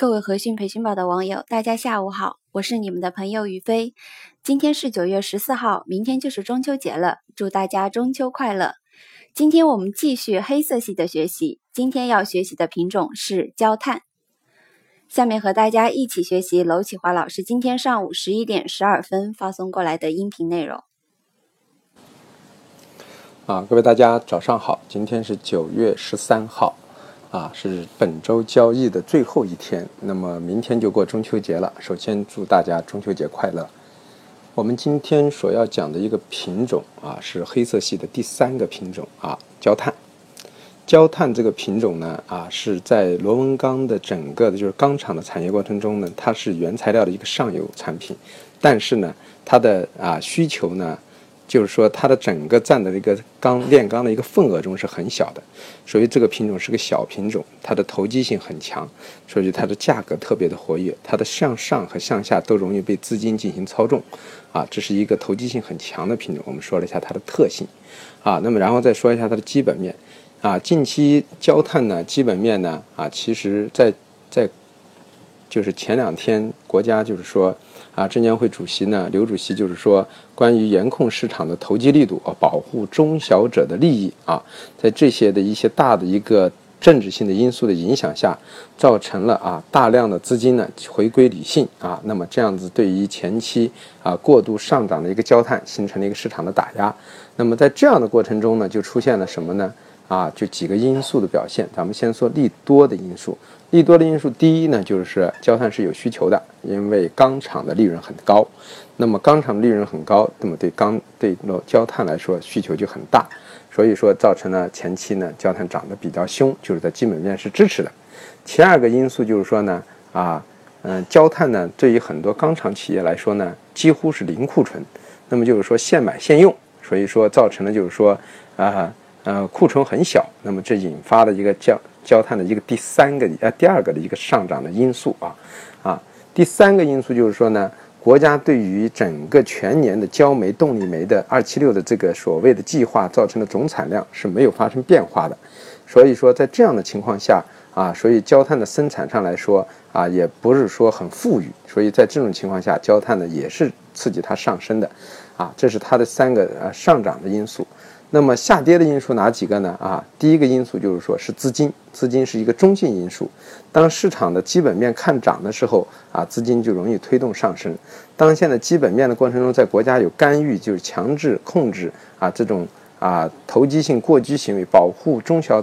各位和讯培训宝的网友，大家下午好，我是你们的朋友于飞。今天是九月十四号，明天就是中秋节了，祝大家中秋快乐。今天我们继续黑色系的学习，今天要学习的品种是焦炭。下面和大家一起学习娄启华老师今天上午十一点十二分发送过来的音频内容。啊，各位大家早上好，今天是九月十三号。啊，是本周交易的最后一天，那么明天就过中秋节了。首先祝大家中秋节快乐。我们今天所要讲的一个品种啊，是黑色系的第三个品种啊，焦炭。焦炭这个品种呢啊，是在螺纹钢的整个的就是钢厂的产业过程中呢，它是原材料的一个上游产品，但是呢，它的啊需求呢。就是说，它的整个占的一个钢炼钢的一个份额中是很小的，所以这个品种是个小品种，它的投机性很强，所以它的价格特别的活跃，它的向上和向下都容易被资金进行操纵，啊，这是一个投机性很强的品种。我们说了一下它的特性，啊，那么然后再说一下它的基本面，啊，近期焦炭呢基本面呢，啊，其实在在就是前两天国家就是说。啊，证监会主席呢，刘主席就是说，关于严控市场的投机力度啊，保护中小者的利益啊，在这些的一些大的一个政治性的因素的影响下，造成了啊大量的资金呢回归理性啊，那么这样子对于前期啊过度上涨的一个焦炭形成了一个市场的打压，那么在这样的过程中呢，就出现了什么呢？啊，就几个因素的表现，咱们先说利多的因素。利多的因素，第一呢，就是焦炭是有需求的，因为钢厂的利润很高。那么钢厂利润很高，那么对钢对焦炭来说需求就很大，所以说造成了前期呢焦炭涨得比较凶，就是在基本面是支持的。其二个因素就是说呢，啊，嗯，焦炭呢对于很多钢厂企业来说呢，几乎是零库存，那么就是说现买现用，所以说造成了就是说啊，呃库存很小，那么这引发了一个焦。焦炭的一个第三个呃第二个的一个上涨的因素啊啊第三个因素就是说呢，国家对于整个全年的焦煤动力煤的二七六的这个所谓的计划造成的总产量是没有发生变化的，所以说在这样的情况下啊，所以焦炭的生产上来说啊也不是说很富裕，所以在这种情况下焦炭呢也是刺激它上升的，啊这是它的三个呃上涨的因素。那么下跌的因素哪几个呢？啊，第一个因素就是说是资金，资金是一个中性因素。当市场的基本面看涨的时候，啊，资金就容易推动上升。当现在基本面的过程中，在国家有干预，就是强制控制啊这种啊投机性过激行为，保护中小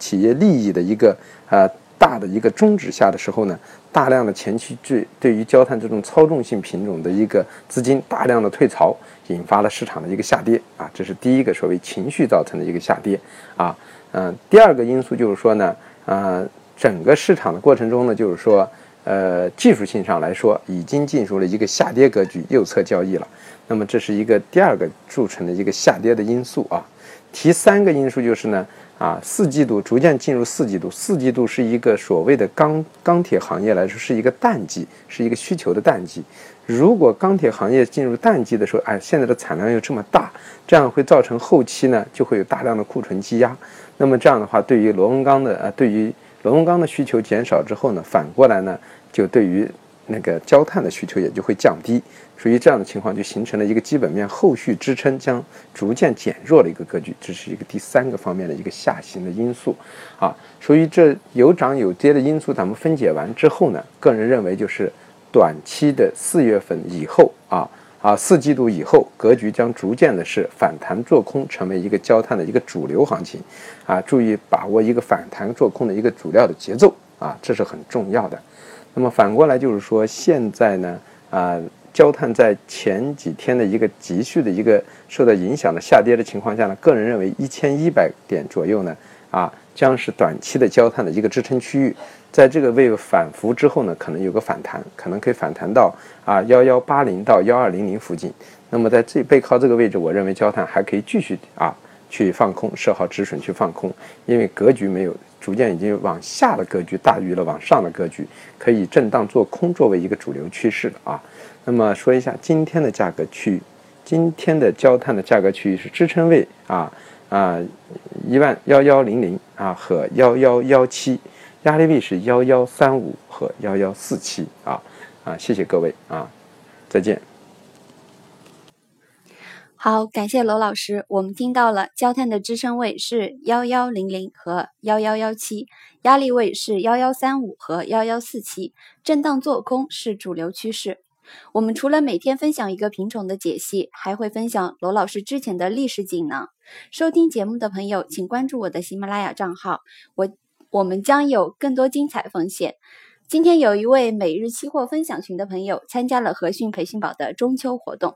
企业利益的一个啊大的一个终止下的时候呢，大量的前期对对于焦炭这种操纵性品种的一个资金大量的退潮。引发了市场的一个下跌啊，这是第一个所谓情绪造成的一个下跌啊，嗯，第二个因素就是说呢，呃，整个市场的过程中呢，就是说，呃，技术性上来说，已经进入了一个下跌格局，右侧交易了。那么这是一个第二个铸成的一个下跌的因素啊。第三个因素就是呢，啊，四季度逐渐进入四季度，四季度是一个所谓的钢钢铁行业来说是一个淡季，是一个需求的淡季。如果钢铁行业进入淡季的时候，哎，现在的产量又这么大，这样会造成后期呢就会有大量的库存积压。那么这样的话，对于螺纹钢的呃，对于螺纹钢的需求减少之后呢，反过来呢，就对于那个焦炭的需求也就会降低。所以这样的情况就形成了一个基本面后续支撑将逐渐减弱的一个格局，这是一个第三个方面的一个下行的因素啊。所以这有涨有跌的因素，咱们分解完之后呢，个人认为就是。短期的四月份以后啊啊四季度以后，格局将逐渐的是反弹做空，成为一个焦炭的一个主流行情，啊，注意把握一个反弹做空的一个主料的节奏啊，这是很重要的。那么反过来就是说，现在呢啊，焦炭在前几天的一个急剧的一个受到影响的下跌的情况下呢，个人认为一千一百点左右呢啊，将是短期的焦炭的一个支撑区域。在这个位反复之后呢，可能有个反弹，可能可以反弹到啊幺幺八零到幺二零零附近。那么在这背靠这个位置，我认为焦炭还可以继续啊去放空，设好止损去放空，因为格局没有逐渐已经往下的格局大于了往上的格局，可以震荡做空作为一个主流趋势了啊。那么说一下今天的价格区域，今天的焦炭的价格区域是支撑位啊啊一万幺幺零零啊和幺幺幺七。压力位是幺幺三五和幺幺四七啊啊，谢谢各位啊，再见。好，感谢罗老师。我们听到了焦炭的支撑位是幺幺零零和幺幺幺七，压力位是幺幺三五和幺幺四七，震荡做空是主流趋势。我们除了每天分享一个品种的解析，还会分享罗老师之前的历史锦囊。收听节目的朋友，请关注我的喜马拉雅账号，我我们将有更多精彩奉献。今天有一位每日期货分享群的朋友参加了和讯培训宝的中秋活动。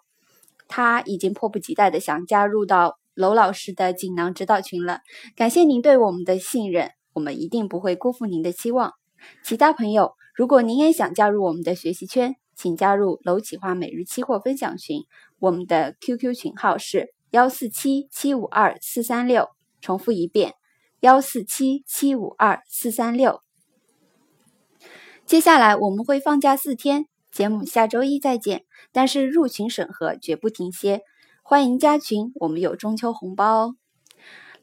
他已经迫不及待的想加入到娄老师的锦囊指导群了。感谢您对我们的信任，我们一定不会辜负您的期望。其他朋友，如果您也想加入我们的学习圈，请加入娄启华每日期货分享群。我们的 QQ 群号是幺四七七五二四三六，重复一遍，幺四七七五二四三六。接下来我们会放假四天。节目下周一再见，但是入群审核绝不停歇，欢迎加群，我们有中秋红包哦。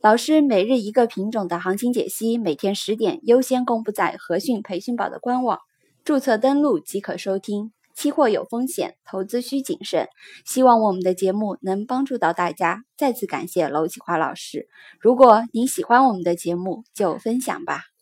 老师每日一个品种的行情解析，每天十点优先公布在和讯培训宝的官网，注册登录即可收听。期货有风险，投资需谨慎。希望我们的节目能帮助到大家，再次感谢娄启华老师。如果您喜欢我们的节目，就分享吧。